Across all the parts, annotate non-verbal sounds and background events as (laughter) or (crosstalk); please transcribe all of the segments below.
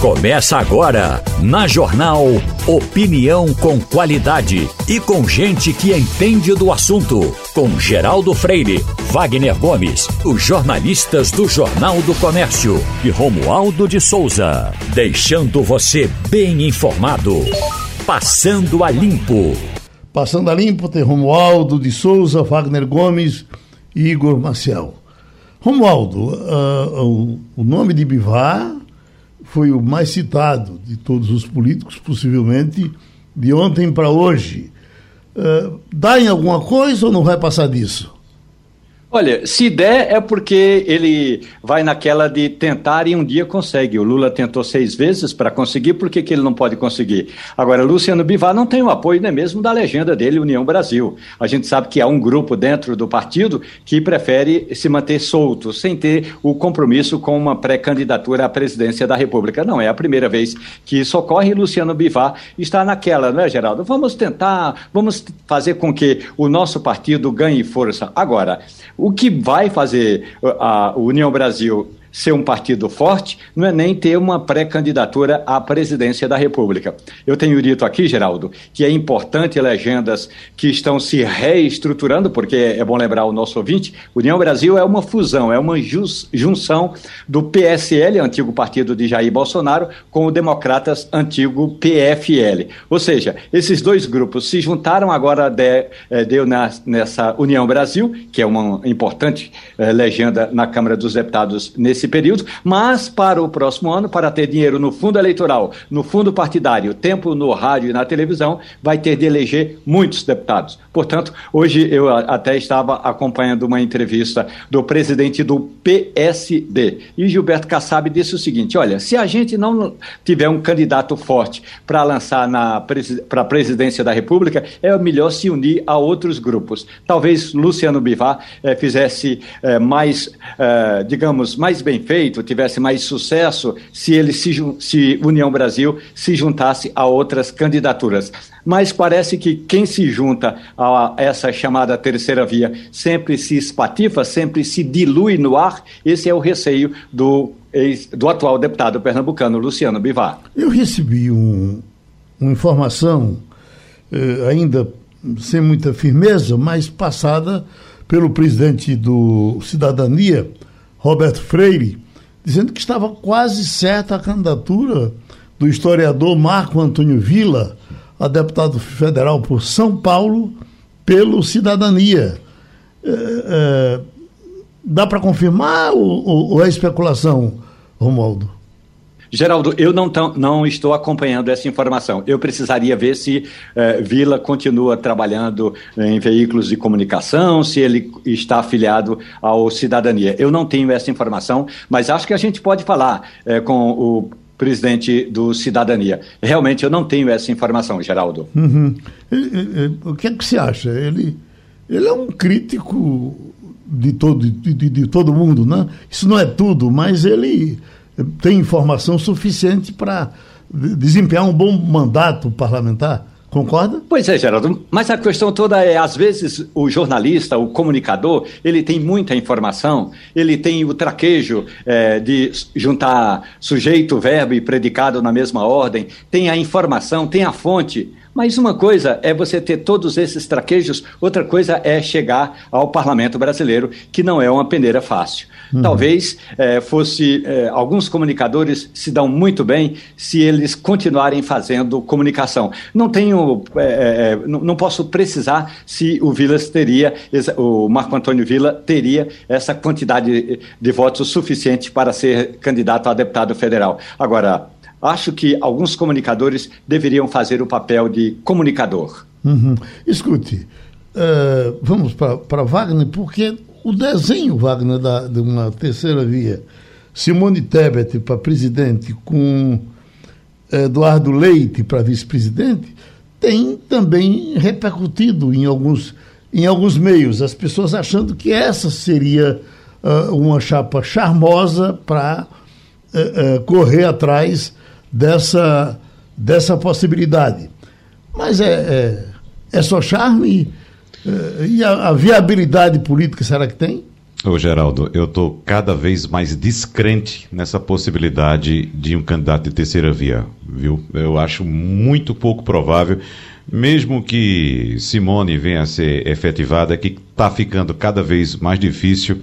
Começa agora, na Jornal Opinião com qualidade e com gente que entende do assunto. Com Geraldo Freire, Wagner Gomes, os jornalistas do Jornal do Comércio e Romualdo de Souza. Deixando você bem informado. Passando a Limpo. Passando a Limpo tem Romualdo de Souza, Wagner Gomes e Igor Maciel. Romualdo, uh, o nome de Bivar foi o mais citado de todos os políticos, possivelmente de ontem para hoje. Uh, dá em alguma coisa ou não vai passar disso? Olha, se der é porque ele vai naquela de tentar e um dia consegue. O Lula tentou seis vezes para conseguir, por que, que ele não pode conseguir? Agora, Luciano Bivar não tem o apoio nem mesmo da legenda dele, União Brasil. A gente sabe que há um grupo dentro do partido que prefere se manter solto, sem ter o compromisso com uma pré-candidatura à presidência da República. Não é a primeira vez que isso ocorre Luciano Bivar está naquela, não é, Geraldo? Vamos tentar, vamos fazer com que o nosso partido ganhe força. Agora, o que vai fazer a União Brasil ser um partido forte não é nem ter uma pré-candidatura à presidência da República. Eu tenho dito aqui, Geraldo, que é importante legendas que estão se reestruturando, porque é bom lembrar o nosso ouvinte, União Brasil é uma fusão, é uma junção do PSL, antigo partido de Jair Bolsonaro, com o Democratas, antigo PFL. Ou seja, esses dois grupos se juntaram agora, de, eh, deu nessa União Brasil, que é uma importante eh, legenda na Câmara dos Deputados nesse nesse período, mas para o próximo ano, para ter dinheiro no fundo eleitoral, no fundo partidário, tempo no rádio e na televisão, vai ter de eleger muitos deputados. Portanto, hoje eu até estava acompanhando uma entrevista do presidente do PSD, e Gilberto Kassab disse o seguinte: olha, se a gente não tiver um candidato forte para lançar para a presidência da República, é melhor se unir a outros grupos. Talvez Luciano Bivar eh, fizesse eh, mais, eh, digamos, mais bem feito, tivesse mais sucesso se ele se, se União Brasil se juntasse a outras candidaturas. Mas parece que quem se junta a essa chamada terceira via sempre se espatifa, sempre se dilui no ar. Esse é o receio do, do atual deputado pernambucano, Luciano Bivar. Eu recebi um, uma informação, eh, ainda sem muita firmeza, mas passada pelo presidente do Cidadania, Roberto Freire, dizendo que estava quase certa a candidatura do historiador Marco Antônio Villa a deputado federal por São Paulo pelo Cidadania. É, é, dá para confirmar ou, ou é especulação, Romualdo? Geraldo, eu não, não estou acompanhando essa informação. Eu precisaria ver se eh, Vila continua trabalhando em veículos de comunicação, se ele está afiliado ao Cidadania. Eu não tenho essa informação, mas acho que a gente pode falar eh, com o presidente do Cidadania. Realmente eu não tenho essa informação, Geraldo. Uhum. o que é que você acha? Ele, ele é um crítico de todo, de, de todo mundo, né? Isso não é tudo, mas ele tem informação suficiente para desempenhar um bom mandato parlamentar. Concorda? Pois é, Geraldo. Mas a questão toda é, às vezes, o jornalista, o comunicador, ele tem muita informação, ele tem o traquejo é, de juntar sujeito, verbo e predicado na mesma ordem, tem a informação, tem a fonte. Mas uma coisa é você ter todos esses traquejos, outra coisa é chegar ao parlamento brasileiro, que não é uma peneira fácil. Uhum. Talvez é, fosse. É, alguns comunicadores se dão muito bem se eles continuarem fazendo comunicação. Não tenho. É, não, não, posso precisar se o Vilas teria, o Marco Antônio Vila teria essa quantidade de votos suficiente para ser candidato a deputado federal. Agora, acho que alguns comunicadores deveriam fazer o papel de comunicador. Uhum. Escute, uh, vamos para Wagner, porque o desenho, Wagner, da, de uma terceira via, Simone Tebet para presidente com Eduardo Leite para vice-presidente, tem também repercutido em alguns, em alguns meios, as pessoas achando que essa seria uh, uma chapa charmosa para uh, uh, correr atrás dessa, dessa possibilidade. Mas é, é, é só charme? E, e a, a, viabilidade política será que tem? Ô Geraldo, eu estou cada vez mais descrente nessa possibilidade de um candidato de terceira via, viu? Eu acho muito pouco provável, mesmo que Simone venha a ser efetivada, que está ficando cada vez mais difícil,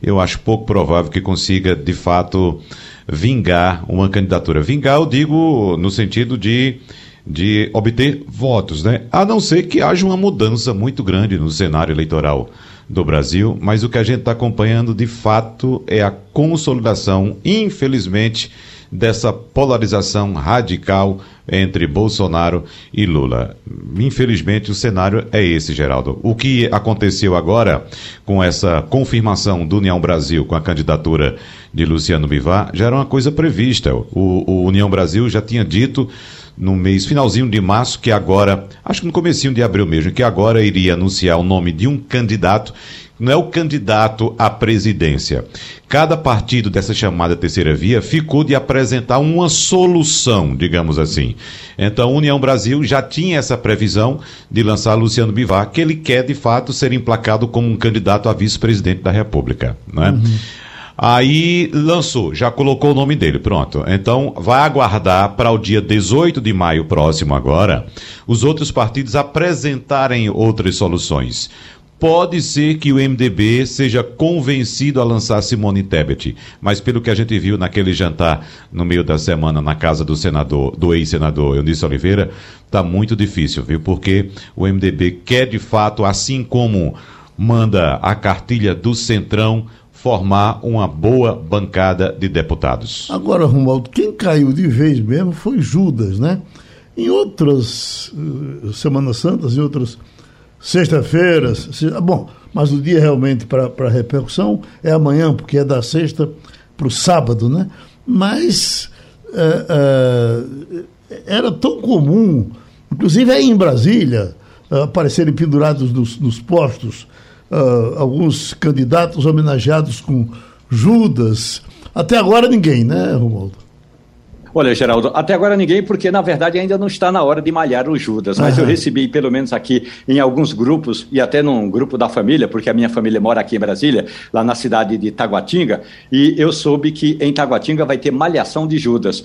eu acho pouco provável que consiga, de fato, vingar uma candidatura. Vingar, eu digo no sentido de de obter votos, né? A não ser que haja uma mudança muito grande no cenário eleitoral do Brasil, mas o que a gente está acompanhando de fato é a consolidação, infelizmente, dessa polarização radical entre Bolsonaro e Lula. Infelizmente, o cenário é esse, Geraldo. O que aconteceu agora com essa confirmação do União Brasil com a candidatura de Luciano Bivar já era uma coisa prevista. O, o União Brasil já tinha dito no mês finalzinho de março, que agora, acho que no comecinho de abril mesmo, que agora iria anunciar o nome de um candidato, não é o candidato à presidência. Cada partido dessa chamada terceira via ficou de apresentar uma solução, digamos assim. Então, a União Brasil já tinha essa previsão de lançar Luciano Bivar, que ele quer de fato ser emplacado como um candidato a vice-presidente da República, né? Uhum. Aí lançou, já colocou o nome dele, pronto. Então vai aguardar para o dia 18 de maio próximo agora os outros partidos apresentarem outras soluções. Pode ser que o MDB seja convencido a lançar Simone Tebet, mas pelo que a gente viu naquele jantar no meio da semana na casa do senador, do ex-senador Eunice Oliveira, tá muito difícil, viu? Porque o MDB quer de fato, assim como manda a cartilha do Centrão, formar uma boa bancada de deputados. Agora, Romualdo, quem caiu de vez mesmo foi Judas, né? Em outras uh, Semanas Santas, em outras sexta-feiras, se, bom, mas o dia realmente para repercussão é amanhã, porque é da sexta para o sábado, né? Mas uh, uh, era tão comum, inclusive aí em Brasília, aparecerem pendurados nos, nos postos uh, alguns candidatos homenageados com Judas. Até agora ninguém, né, Romualdo? Olha, Geraldo, até agora ninguém, porque na verdade ainda não está na hora de malhar o Judas, mas uhum. eu recebi, pelo menos aqui em alguns grupos, e até num grupo da família, porque a minha família mora aqui em Brasília, lá na cidade de Taguatinga, e eu soube que em Taguatinga vai ter malhação de Judas.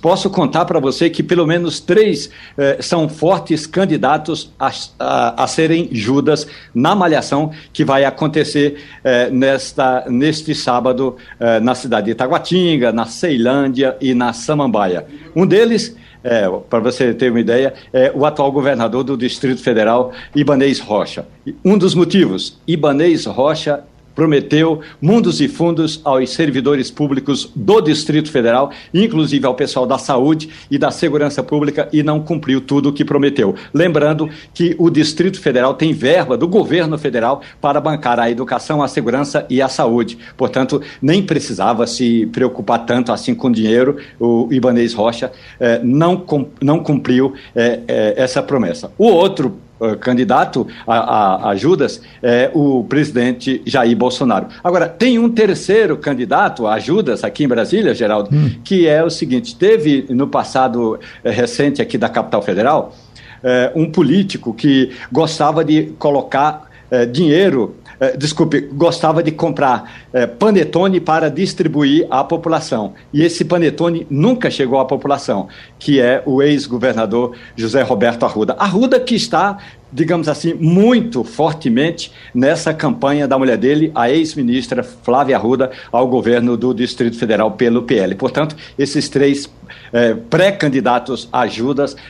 Posso contar para você que pelo menos três eh, são fortes candidatos a, a, a, serem Judas na malhação que vai acontecer eh, nesta, neste sábado eh, na cidade de Taguatinga, na Ceilândia e na Samambaia. Um deles é, para você ter uma ideia, é o atual governador do Distrito Federal, Ibanês Rocha. Um dos motivos, Ibanês Rocha prometeu mundos e fundos aos servidores públicos do Distrito Federal, inclusive ao pessoal da saúde e da segurança pública, e não cumpriu tudo o que prometeu. Lembrando que o Distrito Federal tem verba do governo federal para bancar a educação, a segurança e a saúde. Portanto, nem precisava se preocupar tanto assim com dinheiro. O Ibanez Rocha eh, não, não cumpriu eh, eh, essa promessa. O outro eh, candidato a, a, a, Judas é o presidente Jair Bolsonaro. Agora, tem um terceiro candidato a Judas aqui em Brasília, Geraldo, hum. que é o seguinte: teve no passado é, recente aqui da capital federal é, um político que gostava de colocar dinheiro eh, desculpe, gostava de comprar eh, panetone para distribuir à população. E esse panetone nunca chegou à população, que é o ex-governador José Roberto Arruda. Arruda que está digamos assim, muito fortemente nessa campanha da mulher dele, a ex-ministra Flávia Arruda, ao governo do Distrito Federal pelo PL. Portanto, esses três é, pré-candidatos a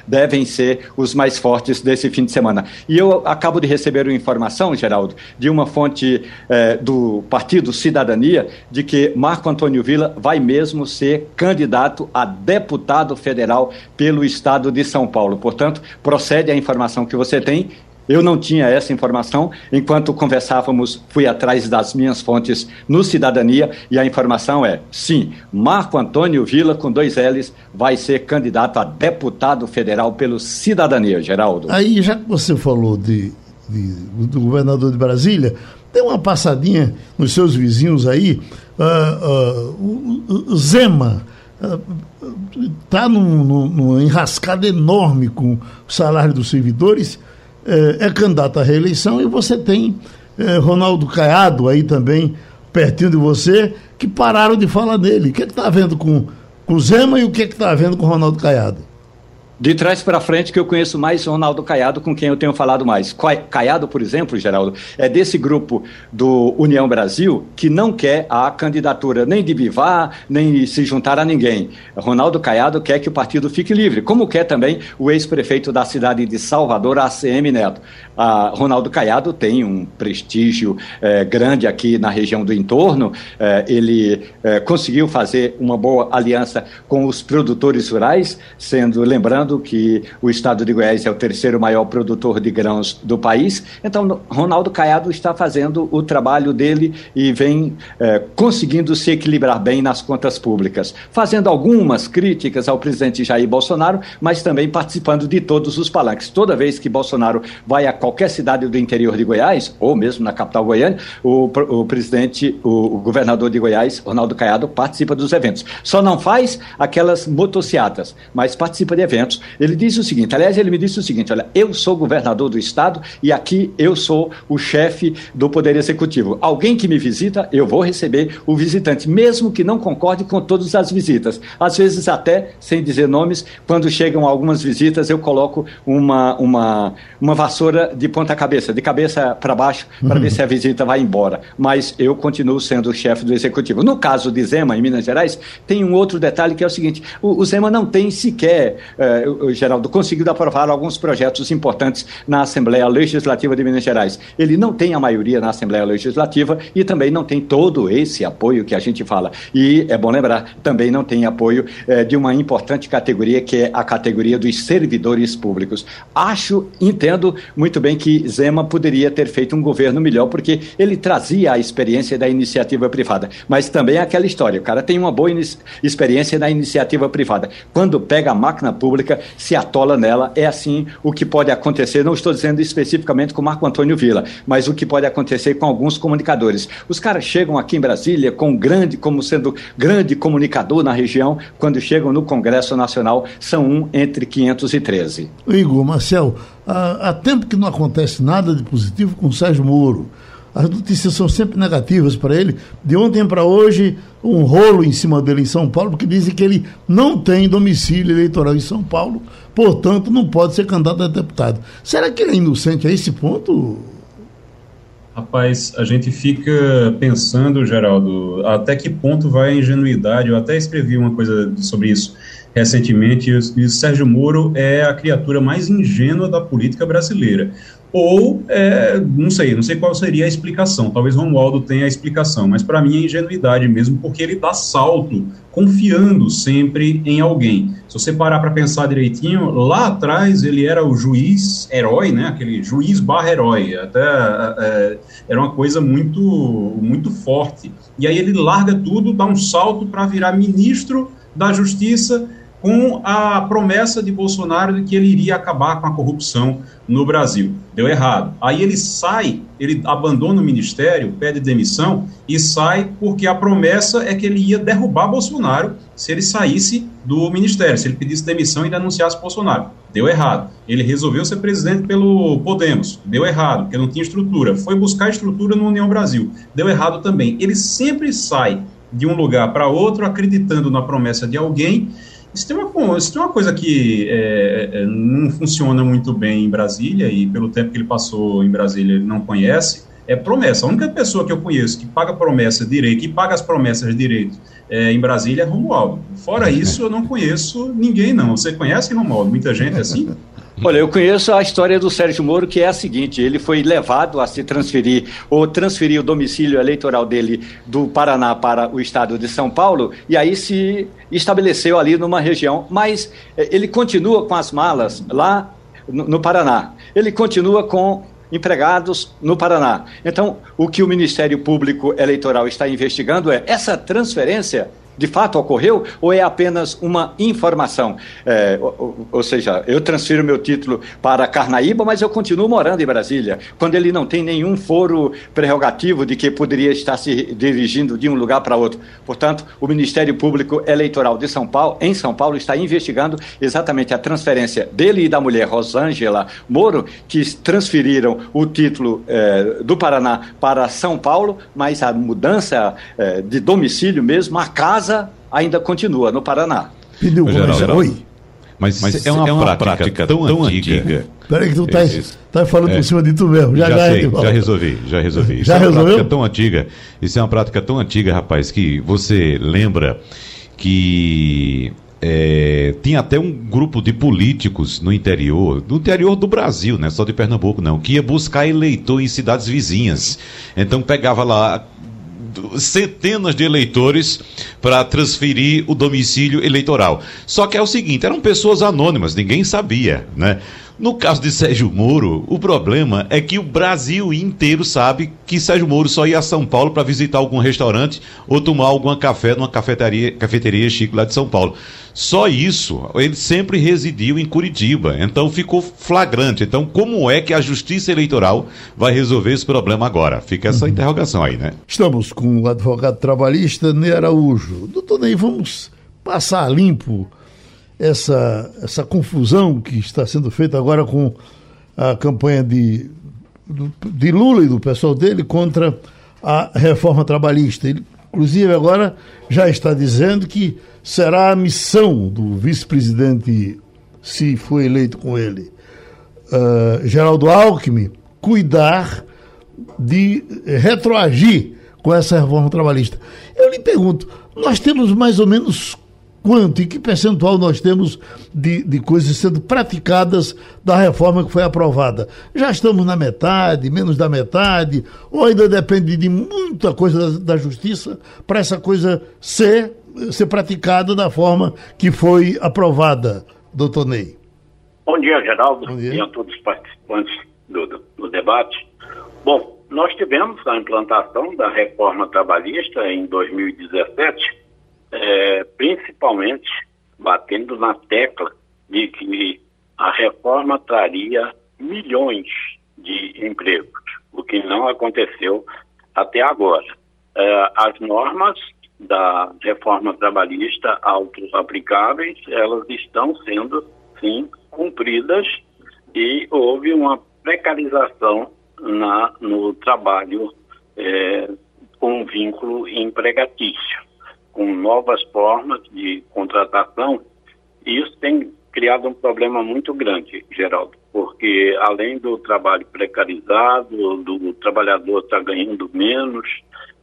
devem ser os mais fortes desse fim de semana. E eu acabo de receber uma informação, Geraldo, de uma fonte é, do Partido Cidadania, de que Marco Antônio Villa vai mesmo ser candidato a deputado federal pelo estado de São Paulo. Portanto, procede a informação que você tem eu não tinha essa informação. Enquanto conversávamos, fui atrás das minhas fontes no Cidadania e a informação é: sim, Marco Antônio Vila, com dois L's, vai ser candidato a deputado federal pelo Cidadania, Geraldo. Aí, já que você falou de, de do governador de Brasília, dê uma passadinha nos seus vizinhos aí. Uh, uh, o, Zema está uh, num, numa enrascada enorme com o salário dos servidores é, é candidato à reeleição e você tem eh, Ronaldo Caiado, aí também, pertinho de você, que pararam de falar nele. O que é está havendo com, com Zema e o que é está havendo com Ronaldo Caiado? De trás para frente, que eu conheço mais Ronaldo Caiado, com quem eu tenho falado mais. Caiado, por exemplo, Geraldo, é desse grupo do União Brasil que não quer a candidatura nem de Bivar, nem se juntar a ninguém. Ronaldo Caiado quer que o partido fique livre, como quer também o ex-prefeito da cidade de Salvador, ACM Neto. A Ronaldo Caiado tem um prestígio é, grande aqui na região do entorno, é, ele é, conseguiu fazer uma boa aliança com os produtores rurais, sendo, lembrando, que o estado de Goiás é o terceiro maior produtor de grãos do país. Então, Ronaldo Caiado está fazendo o trabalho dele e vem conseguindo se equilibrar bem nas contas públicas, fazendo algumas críticas ao presidente Jair Bolsonaro, mas também participando de todos os palanques. Toda vez que Bolsonaro vai a qualquer cidade do interior de Goiás, ou mesmo na capital goiana, o, o presidente, o, o governador de Goiás, Ronaldo Caiado, participa dos eventos. Só não faz aquelas motocicletas, mas participa de eventos ele disse o seguinte: aliás, ele me disse o seguinte: olha, eu sou governador do estado e aqui eu sou o chefe do Poder Executivo. Alguém que me visita, eu vou receber o visitante, mesmo que não concorde com todas as visitas. Às vezes, até sem dizer nomes, quando chegam algumas visitas, eu coloco uma, uma, uma vassoura de ponta-cabeça, de cabeça para baixo, para uhum. ver se a visita vai embora. Mas eu continuo sendo o chefe do Executivo. No caso de Zema, em Minas Gerais, tem um outro detalhe que é o seguinte: o, o Zema não tem sequer. Eh, Geraldo, conseguiu aprovar alguns projetos importantes na Assembleia Legislativa de Minas Gerais. Ele não tem a maioria na Assembleia Legislativa e também não tem todo esse apoio que a gente fala. E é bom lembrar, também não tem apoio é, de uma importante categoria que é a categoria dos servidores públicos. Acho, entendo muito bem que Zema poderia ter feito um governo melhor, porque ele trazia a experiência da iniciativa privada. Mas também é aquela história: o cara tem uma boa experiência da iniciativa privada. Quando pega a máquina pública, se atola nela. É assim o que pode acontecer, não estou dizendo especificamente com Marco Antônio Vila, mas o que pode acontecer com alguns comunicadores. Os caras chegam aqui em Brasília com grande, como sendo grande comunicador na região, quando chegam no Congresso Nacional, são um entre 513. Igor, Marcel, há, tempo que não acontece nada de positivo com o Sérgio Moro. As notícias são sempre negativas para ele. De ontem para hoje, um rolo em cima dele em São Paulo, porque dizem que ele não tem domicílio eleitoral em São Paulo, portanto, não pode ser candidato a deputado. Será que ele é inocente a esse ponto? Rapaz, a gente fica pensando, Geraldo, até que ponto vai a ingenuidade. Eu até escrevi uma coisa sobre isso recentemente. E Sérgio Moro é a criatura mais ingênua da política brasileira ou é, não sei, não sei qual seria a explicação. Talvez Romualdo tenha a explicação, mas para mim é ingenuidade mesmo, porque ele dá salto confiando sempre em alguém. Se você parar para pensar direitinho, lá atrás ele era o juiz herói, né? Aquele juiz barra herói, até é, era uma coisa muito muito forte. E aí ele larga tudo, dá um salto para virar ministro da Justiça com a promessa de Bolsonaro de que ele iria acabar com a corrupção no Brasil. Deu errado. Aí ele sai, ele abandona o ministério, pede demissão e sai porque a promessa é que ele ia derrubar Bolsonaro se ele saísse do ministério, se ele pedisse demissão e denunciasse Bolsonaro. Deu errado. Ele resolveu ser presidente pelo Podemos. Deu errado, porque não tinha estrutura. Foi buscar estrutura no União Brasil. Deu errado também. Ele sempre sai de um lugar para outro acreditando na promessa de alguém isso tem uma, isso tem uma coisa que é, é, não funciona muito bem em Brasília, e pelo tempo que ele passou em Brasília ele não conhece, é promessa. A única pessoa que eu conheço que paga promessa direito, que paga as promessas direito é, em Brasília é Romualdo. Fora isso, eu não conheço ninguém, não. Você conhece, Romualdo? Muita gente assim? Olha, eu conheço a história do Sérgio Moro, que é a seguinte: ele foi levado a se transferir, ou transferir o domicílio eleitoral dele do Paraná para o estado de São Paulo, e aí se estabeleceu ali numa região, mas eh, ele continua com as malas lá no, no Paraná. Ele continua com empregados no Paraná. Então, o que o Ministério Público Eleitoral está investigando é essa transferência de fato ocorreu ou é apenas uma informação? É, ou, ou, seja, eu transfiro meu título para Carnaíba, mas eu continuo morando em Brasília, quando ele não tem nenhum foro prerrogativo de que poderia estar se dirigindo de um lugar para outro. Portanto, o Ministério Público Eleitoral de São Paulo, em São Paulo, está investigando exatamente a transferência dele e da mulher Rosângela Moro, que transferiram o título é, do Paraná para São Paulo, mas a mudança é, de domicílio mesmo, a casa casa ainda continua no Paraná. Pediu Geral, Oi. Mas, mas é, uma é, uma prática, prática tão, tão antiga. Peraí que tu tá, tá falando é, por cima de tu mesmo. Já, já, já, sei, já resolvi, já resolvi. Isso já é uma resolveu? prática tão antiga. Isso é uma prática tão antiga, rapaz, que você lembra que é, tinha até um grupo de políticos no interior, no interior do Brasil, né? Só de Pernambuco não, que ia buscar eleitor em cidades vizinhas. Então pegava lá centenas de eleitores para transferir o domicílio eleitoral. Só que é o seguinte, eram pessoas anônimas, ninguém sabia, né? No caso de Sérgio Moro, o problema é que o Brasil inteiro sabe que Sérgio Moro só ia a São Paulo para visitar algum restaurante ou tomar algum café numa cafeteria, cafeteria chique lá de São Paulo. Só isso, ele sempre residiu em Curitiba, então ficou flagrante. Então, como é que a Justiça Eleitoral vai resolver esse problema agora? Fica essa uhum. interrogação aí, né? Estamos com o advogado trabalhista Ney Araújo. Doutor Ney, vamos passar limpo essa, essa confusão que está sendo feita agora com a campanha de, de Lula e do pessoal dele contra a reforma trabalhista. Ele, inclusive, agora já está dizendo que será a missão do vice-presidente, se for eleito com ele, uh, Geraldo Alckmin, cuidar de retroagir com essa reforma trabalhista. Eu lhe pergunto, nós temos mais ou menos quanto e que percentual nós temos de, de coisas sendo praticadas da reforma que foi aprovada. Já estamos na metade, menos da metade, ou ainda depende de muita coisa da, da justiça para essa coisa ser, ser praticada da forma que foi aprovada, doutor Ney? Bom dia, Geraldo, Bom dia. e a todos os participantes do, do, do debate. Bom, nós tivemos a implantação da reforma trabalhista em 2017 é, principalmente batendo na tecla de que a reforma traria milhões de empregos, o que não aconteceu até agora. É, as normas da reforma trabalhista auto-aplicáveis, elas estão sendo, sim, cumpridas e houve uma precarização na, no trabalho é, com vínculo empregatício com novas formas de contratação, e isso tem criado um problema muito grande, Geraldo, porque além do trabalho precarizado, do trabalhador estar tá ganhando menos,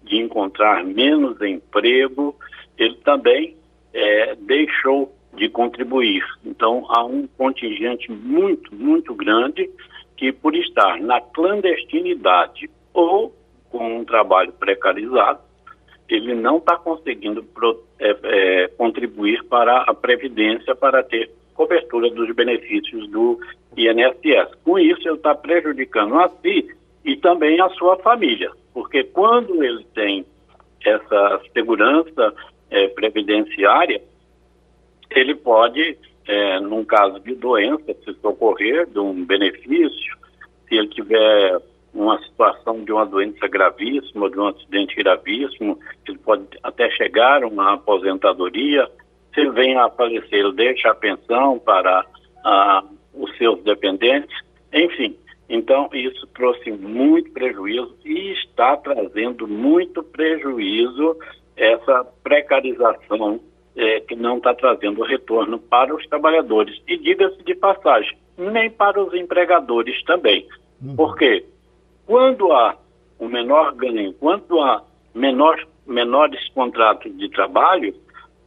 de encontrar menos emprego, ele também é, deixou de contribuir. Então, há um contingente muito, muito grande que, por estar na clandestinidade ou com um trabalho precarizado, ele não está conseguindo pro, é, é, contribuir para a Previdência para ter cobertura dos benefícios do INSS. Com isso, ele está prejudicando a si e também a sua família, porque quando ele tem essa segurança é, previdenciária, ele pode, é, num caso de doença, se socorrer de um benefício, se ele tiver uma situação de uma doença gravíssima, de um acidente gravíssimo, ele pode até chegar a uma aposentadoria. Se ele vem a falecer, ele deixa a pensão para ah, os seus dependentes. Enfim, então isso trouxe muito prejuízo e está trazendo muito prejuízo essa precarização é, que não está trazendo retorno para os trabalhadores. E diga-se de passagem, nem para os empregadores também. Uhum. Por quê? Quando há um menor ganho, quando há menor, menores contratos de trabalho,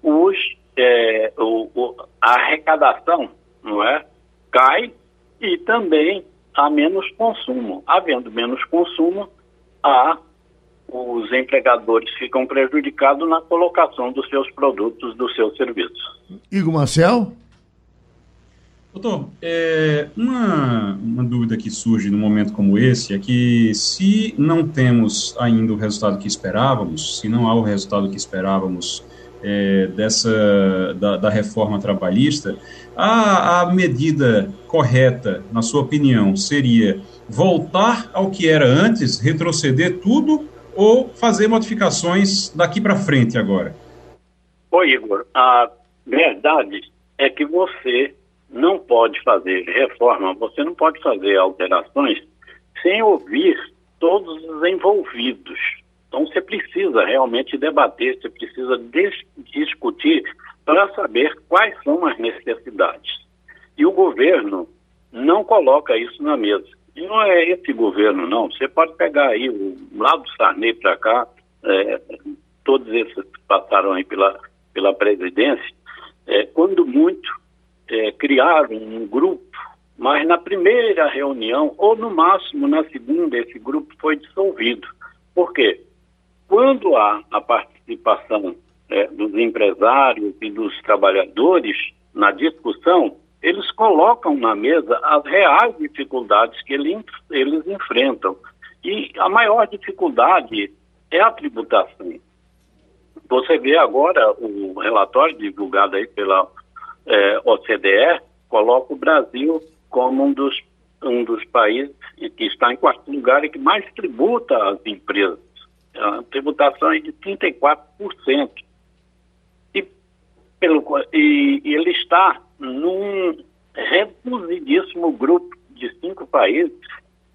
os, é, o, o, a arrecadação não é, cai e também há menos consumo. Havendo menos consumo, há, os empregadores ficam prejudicados na colocação dos seus produtos, dos seus serviços. Igor Marcel? Doutor, é, uma, uma dúvida que surge num momento como esse é que se não temos ainda o resultado que esperávamos, se não há o resultado que esperávamos é, dessa da, da, reforma trabalhista, a, a medida correta, na sua opinião, seria voltar ao que era antes, retroceder tudo ou fazer modificações daqui para frente agora? Oi, Igor. A verdade é que você não pode fazer reforma, você não pode fazer alterações sem ouvir todos os envolvidos. Então você precisa realmente debater, você precisa discutir para saber quais são as necessidades. E o governo não coloca isso na mesa. E não é esse governo, não. Você pode pegar aí o lado do Sarney para cá, é, todos esses que passaram aí pela, pela presidência, é, quando muito, é, criaram um grupo, mas na primeira reunião, ou no máximo na segunda, esse grupo foi dissolvido. Por quê? Quando há a participação é, dos empresários e dos trabalhadores na discussão, eles colocam na mesa as reais dificuldades que ele, eles enfrentam. E a maior dificuldade é a tributação. Você vê agora o relatório divulgado aí pela é, OCDE, coloca o Brasil como um dos, um dos países que está em quarto lugar e que mais tributa as empresas. A tributação é de 34%. E, pelo, e, e ele está num reduzidíssimo grupo de cinco países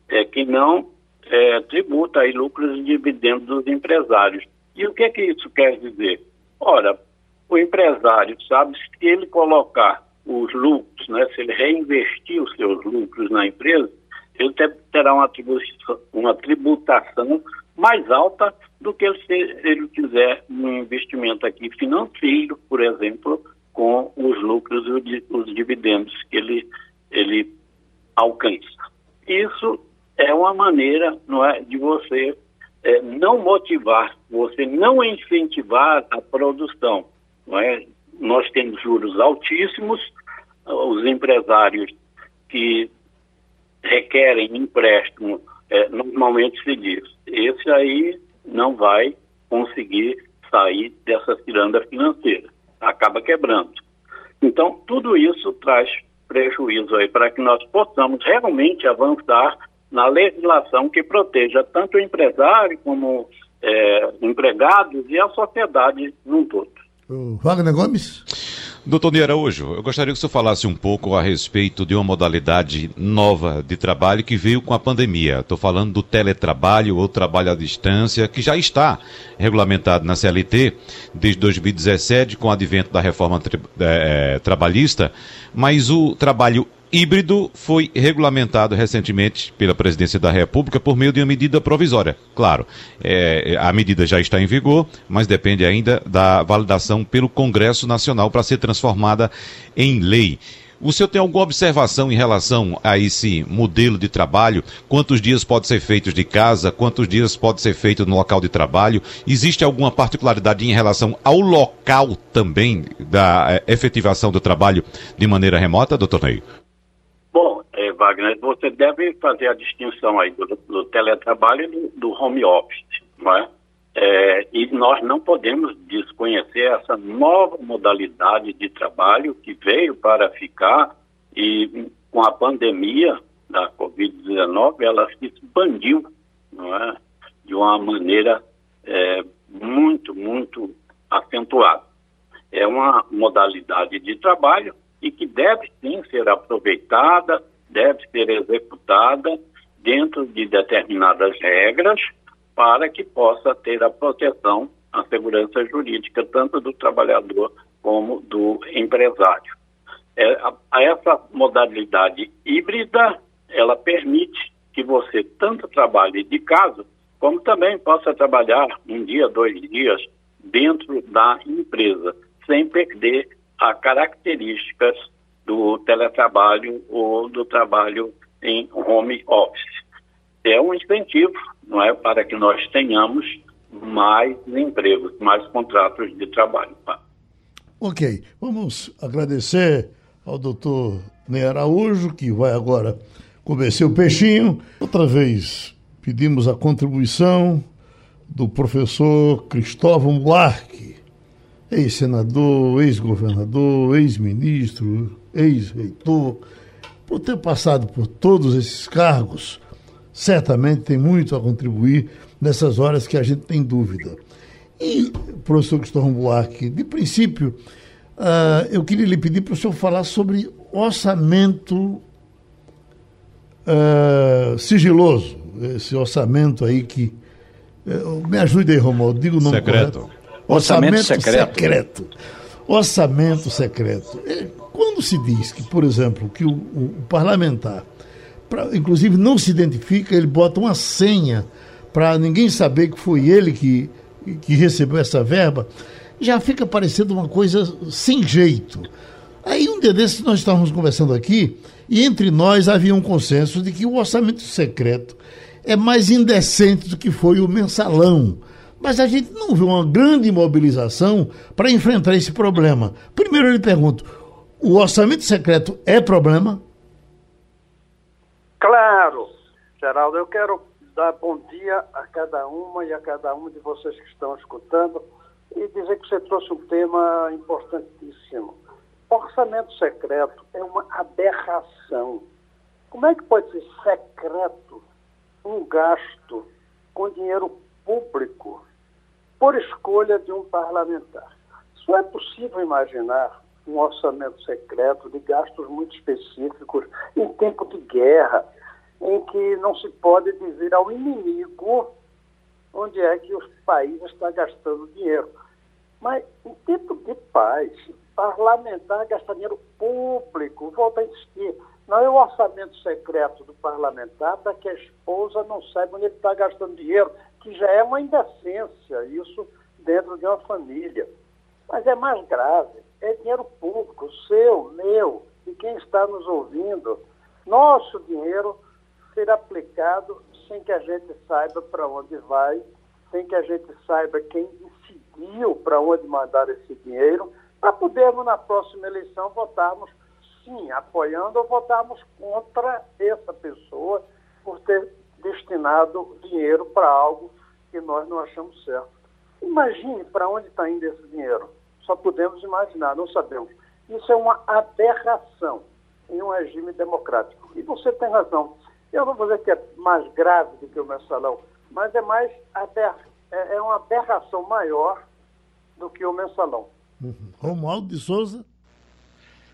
é, que não é, tributa aí lucros e dividendos dos empresários. E o que, é que isso quer dizer? Ora, o empresário sabe se ele colocar os lucros, né, se ele reinvestir os seus lucros na empresa, ele terá uma, uma tributação mais alta do que se ele fizer um investimento aqui financeiro, por exemplo, com os lucros e os dividendos que ele, ele alcança. Isso é uma maneira não é, de você é, não motivar, você não incentivar a produção. É? Nós temos juros altíssimos, os empresários que requerem empréstimo, é, normalmente se diz, esse aí não vai conseguir sair dessa ciranda financeira acaba quebrando. Então, tudo isso traz prejuízo aí para que nós possamos realmente avançar na legislação que proteja tanto o empresário como é, empregados e a sociedade num todo. Wagner Gomes? Doutor Ney Araújo, eu gostaria que o senhor falasse um pouco a respeito de uma modalidade nova de trabalho que veio com a pandemia. Estou falando do teletrabalho ou trabalho à distância, que já está regulamentado na CLT desde 2017, com o advento da reforma é, trabalhista, mas o trabalho híbrido foi regulamentado recentemente pela Presidência da República por meio de uma medida provisória. Claro, é, a medida já está em vigor, mas depende ainda da validação pelo Congresso Nacional para ser transformada em lei. O senhor tem alguma observação em relação a esse modelo de trabalho? Quantos dias pode ser feito de casa? Quantos dias pode ser feito no local de trabalho? Existe alguma particularidade em relação ao local também da é, efetivação do trabalho de maneira remota, doutor Ney? Wagner, você deve fazer a distinção aí do, do teletrabalho e do, do, home office, não é? é? E nós não podemos desconhecer essa nova modalidade de trabalho que veio para ficar e com a pandemia da Covid-19 ela se expandiu, não é? De uma maneira é, muito, muito acentuada. É uma modalidade de trabalho e que deve sim ser aproveitada deve ser executada dentro de determinadas regras para que possa ter a proteção, a segurança jurídica, tanto do trabalhador como do empresário. É, a, a essa modalidade híbrida, ela permite que você tanto trabalhe de casa, como também possa trabalhar um dia, dois dias dentro da empresa, sem perder as características do teletrabalho ou do trabalho em home office. É um incentivo, não é, para que nós tenhamos mais empregos, mais contratos de trabalho. Ok, vamos agradecer ao doutor Ney Araújo, que vai agora comer o peixinho. Outra vez pedimos a contribuição do professor Cristóvão Buarque, ex-senador, ex-governador, ex-ministro, ex-reitor, por ter passado por todos esses cargos, certamente tem muito a contribuir nessas horas que a gente tem dúvida. E, professor Cristóvão Buarque, de princípio, uh, eu queria lhe pedir para o senhor falar sobre orçamento uh, sigiloso, esse orçamento aí que. Uh, me ajude aí, Romualdo, diga o nome secreto. correto. Orçamento, orçamento secreto. secreto. Orçamento secreto. Quando se diz que, por exemplo, que o, o parlamentar, pra, inclusive não se identifica, ele bota uma senha para ninguém saber que foi ele que, que recebeu essa verba, já fica parecendo uma coisa sem jeito. Aí um dia desses nós estávamos conversando aqui e entre nós havia um consenso de que o orçamento secreto é mais indecente do que foi o mensalão. Mas a gente não vê uma grande mobilização para enfrentar esse problema. Primeiro eu lhe pergunto, o orçamento secreto é problema? Claro, Geraldo, eu quero dar bom dia a cada uma e a cada um de vocês que estão escutando e dizer que você trouxe um tema importantíssimo. Orçamento secreto é uma aberração. Como é que pode ser secreto um gasto com dinheiro público por escolha de um parlamentar? Só é possível imaginar um orçamento secreto de gastos muito específicos em tempo de guerra, em que não se pode dizer ao inimigo onde é que o país está gastando dinheiro. Mas em tempo de paz, parlamentar gasta dinheiro público, volta a insistir. Não é o orçamento secreto do parlamentar para que a esposa não saiba onde ele está gastando dinheiro, que já é uma indecência, isso dentro de uma família. Mas é mais grave, é dinheiro público, seu, meu, de quem está nos ouvindo. Nosso dinheiro ser aplicado sem que a gente saiba para onde vai, sem que a gente saiba quem decidiu para onde mandar esse dinheiro, para podermos na próxima eleição votarmos sim, apoiando ou votarmos contra essa pessoa por ter destinado dinheiro para algo que nós não achamos certo. Imagine para onde está indo esse dinheiro. Só podemos imaginar, não sabemos. Isso é uma aberração em um regime democrático. E você tem razão. Eu não vou dizer que é mais grave do que o mensalão, mas é mais aber... É, é uma aberração maior do que o mensalão. Uhum. Romualdo de Souza.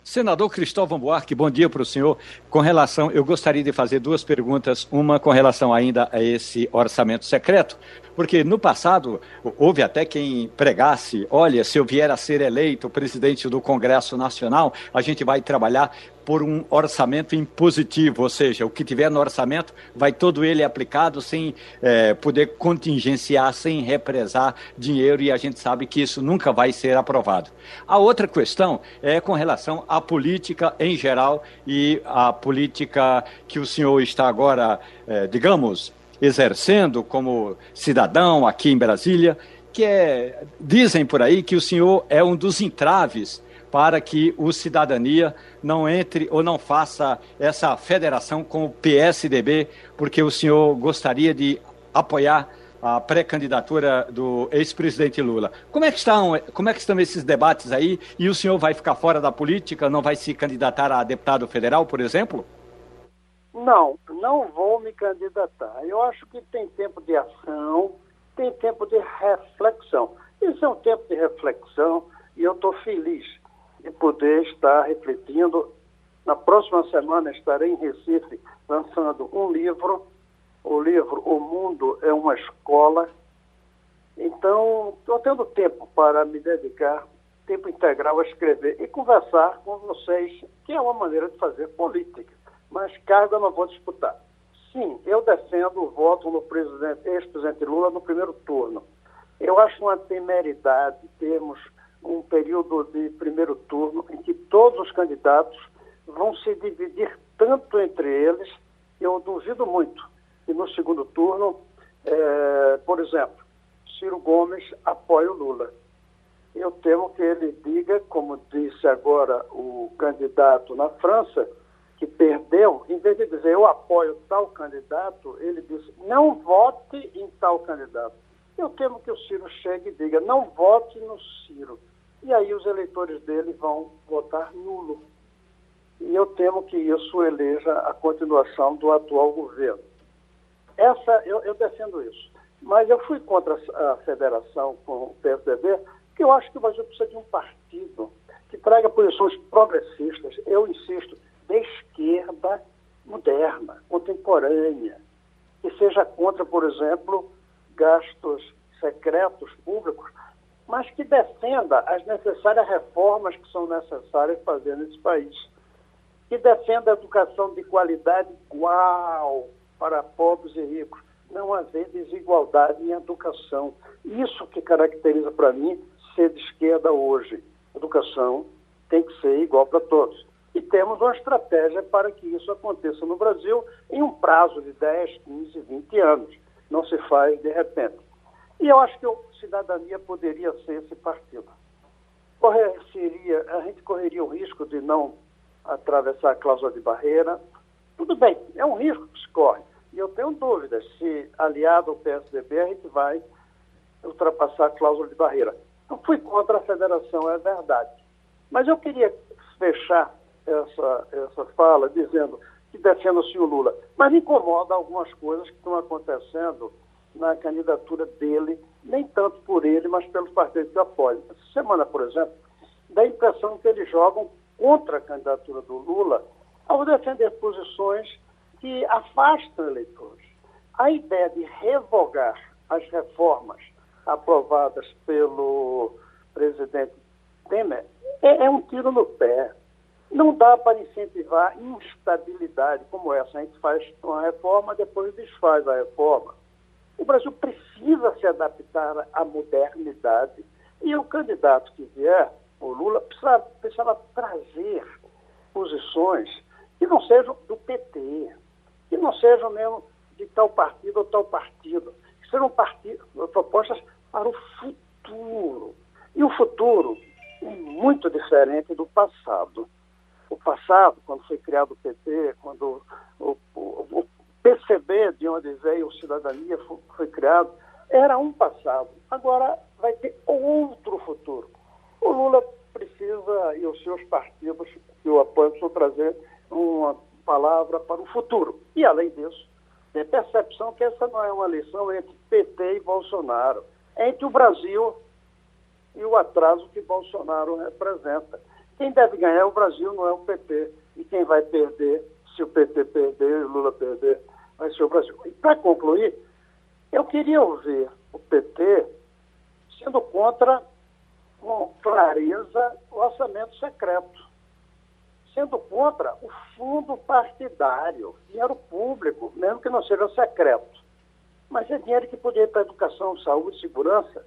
Senador Cristóvão Buarque, bom dia para o senhor. Com relação, eu gostaria de fazer duas perguntas, uma com relação ainda a esse orçamento secreto, porque no passado houve até quem pregasse: olha, se eu vier a ser eleito presidente do Congresso Nacional, a gente vai trabalhar por um orçamento impositivo, ou seja, o que tiver no orçamento vai todo ele aplicado sem é, poder contingenciar, sem represar dinheiro e a gente sabe que isso nunca vai ser aprovado. A outra questão é com relação à política em geral e à política que o senhor está agora, é, digamos, exercendo como cidadão aqui em Brasília, que é, dizem por aí que o senhor é um dos entraves para que o cidadania não entre ou não faça essa federação com o PSDB, porque o senhor gostaria de apoiar a pré-candidatura do ex-presidente Lula. Como é, que estão, como é que estão esses debates aí? E o senhor vai ficar fora da política, não vai se candidatar a deputado federal, por exemplo? Não, não vou me candidatar. Eu acho que tem tempo de ação, tem tempo de reflexão. Isso é um tempo de reflexão e eu estou feliz de poder estar refletindo. Na próxima semana estarei em Recife lançando um livro, o livro O Mundo é uma Escola. Então, estou tendo tempo para me dedicar, tempo integral a escrever e conversar com vocês, que é uma maneira de fazer política mas cargo eu não vou disputar. Sim, eu defendo o voto no ex-presidente Lula no primeiro turno. Eu acho uma temeridade termos um período de primeiro turno em que todos os candidatos vão se dividir tanto entre eles, eu duvido muito que no segundo turno, é, por exemplo, Ciro Gomes apoia o Lula. Eu temo que ele diga, como disse agora o candidato na França, que perdeu, em vez de dizer eu apoio tal candidato, ele disse não vote em tal candidato. Eu temo que o Ciro chegue e diga não vote no Ciro, e aí os eleitores dele vão votar nulo. E eu temo que isso eleja a continuação do atual governo. Essa, eu, eu defendo isso. Mas eu fui contra a federação com o PSDB, porque eu acho que o Brasil precisa de um partido que traga posições progressistas, eu insisto, de esquerda moderna, contemporânea, que seja contra, por exemplo, gastos secretos públicos, mas que defenda as necessárias reformas que são necessárias fazer nesse país. Que defenda a educação de qualidade igual para pobres e ricos. Não haver desigualdade em educação. Isso que caracteriza para mim ser de esquerda hoje. Educação tem que ser igual para todos. E temos uma estratégia para que isso aconteça no Brasil em um prazo de 10, 15, 20 anos. Não se faz de repente. E eu acho que a cidadania poderia ser esse partido. Correr, seria, a gente correria o risco de não atravessar a cláusula de barreira. Tudo bem, é um risco que se corre. E eu tenho dúvidas se, aliado ao PSDB, a gente vai ultrapassar a cláusula de barreira. Eu fui contra a federação, é verdade. Mas eu queria fechar essa, essa fala dizendo que defendo o senhor Lula. Mas incomoda algumas coisas que estão acontecendo na candidatura dele, nem tanto por ele, mas pelos partidos que apoiam. Essa semana, por exemplo, dá a impressão que eles jogam contra a candidatura do Lula ao defender posições que afastam eleitores. A ideia de revogar as reformas aprovadas pelo presidente Temer é, é um tiro no pé. Não dá para incentivar instabilidade como essa. A gente faz uma reforma, depois desfaz a reforma. O Brasil precisa se adaptar à modernidade. E o candidato que vier, o Lula, precisa, precisava trazer posições que não sejam do PT, que não sejam mesmo de tal partido ou tal partido, que sejam propostas para o futuro. E o futuro é muito diferente do passado. O passado, quando foi criado o PT, quando o, o, o PCB, de onde veio o Cidadania, foi, foi criado, era um passado. Agora vai ter outro futuro. O Lula precisa, e os seus partidos que o apoiam, precisam trazer uma palavra para o futuro. E, além disso, tem percepção que essa não é uma eleição entre PT e Bolsonaro, é entre o Brasil e o atraso que Bolsonaro representa. Quem deve ganhar é o Brasil, não é o PT. E quem vai perder, se o PT perder o Lula perder, vai ser o Brasil. E para concluir, eu queria ouvir o PT sendo contra, com clareza, o orçamento secreto, sendo contra o fundo partidário, dinheiro público, mesmo que não seja secreto. Mas é dinheiro que poderia ir para educação, saúde, segurança,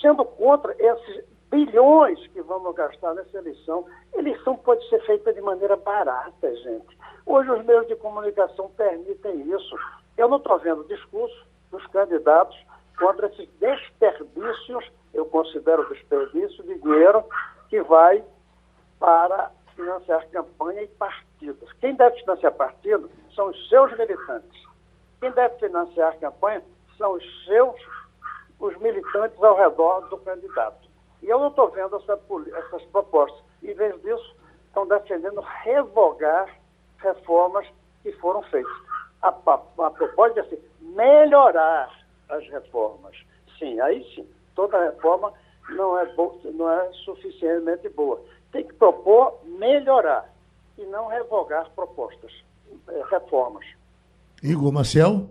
sendo contra esses bilhões que vamos gastar nessa eleição. Eleição pode ser feita de maneira barata, gente. Hoje os meios de comunicação permitem isso. Eu não estou vendo discurso dos candidatos contra esses desperdícios, eu considero desperdício de dinheiro que vai para financiar campanha e partidos. Quem deve financiar partido são os seus militantes. Quem deve financiar campanha são os seus, os militantes ao redor do candidato. E eu não estou vendo essa, essas propostas. Em vez disso, estão defendendo revogar reformas que foram feitas. A, a, a proposta é assim, melhorar as reformas. Sim, aí sim. Toda reforma não é, não é suficientemente boa. Tem que propor melhorar e não revogar propostas, é, reformas. Igor Marcel?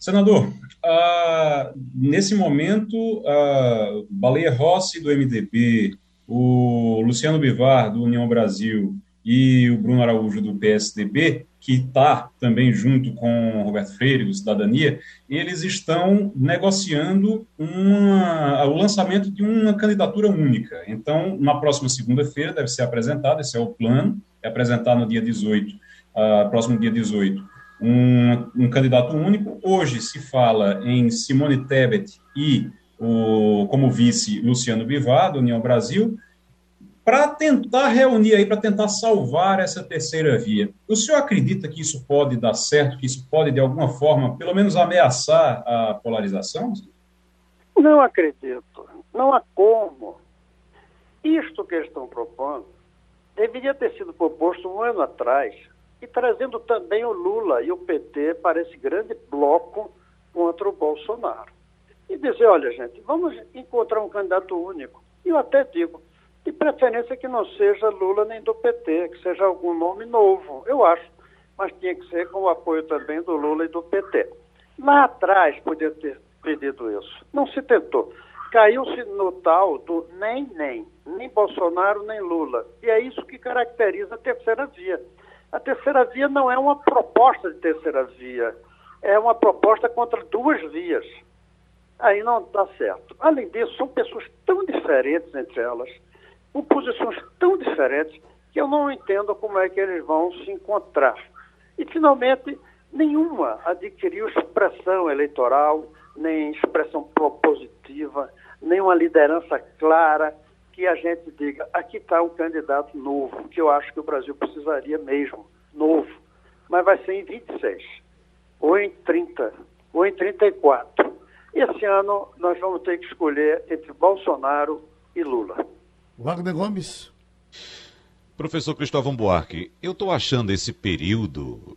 Senador, uh, nesse momento, uh, Baleia Rossi, do MDB, o Luciano Bivar, do União Brasil, e o Bruno Araújo, do PSDB, que está também junto com Roberto Freire, do Cidadania, eles estão negociando uma, o lançamento de uma candidatura única. Então, na próxima segunda-feira deve ser apresentado, esse é o plano, é apresentar no dia 18, uh, próximo dia 18, um, um, candidato único. Hoje se fala em Simone Tebet e o, como vice Luciano Bivar, do União Brasil, para tentar reunir aí, para tentar salvar essa terceira via. O senhor acredita que isso pode dar certo, que isso pode, de alguma forma, pelo menos ameaçar a polarização? Não acredito. Não há como Isto que eles estão propondo deveria ter sido proposto um ano atrás e trazendo também o Lula e o PT para esse grande bloco contra o Bolsonaro. E dizer, olha, gente, vamos encontrar um candidato único. E eu até digo, de preferência que não seja Lula nem do PT, que seja algum nome novo, eu acho. Mas tinha que ser com o apoio também do Lula e do PT. Lá atrás podia ter pedido isso. Não se tentou. Caiu-se no tal do nem nem, nem Bolsonaro nem Lula. E é isso que caracteriza a terceira via. A terceira via não é uma proposta de terceira via, é uma proposta contra duas vias. Aí não está certo. Além disso, são pessoas tão diferentes entre elas, com posições tão diferentes, que eu não entendo como é que eles vão se encontrar. E, finalmente, nenhuma adquiriu expressão eleitoral, nem expressão propositiva, nem uma liderança clara que a gente diga, aqui está um candidato novo, que eu acho que o Brasil precisaria mesmo, novo. Mas vai ser em 26, ou em 30, ou em 34. Esse ano nós vamos ter que escolher entre Bolsonaro e Lula. Wagner Gomes. Professor Cristóvão Buarque, eu estou achando esse período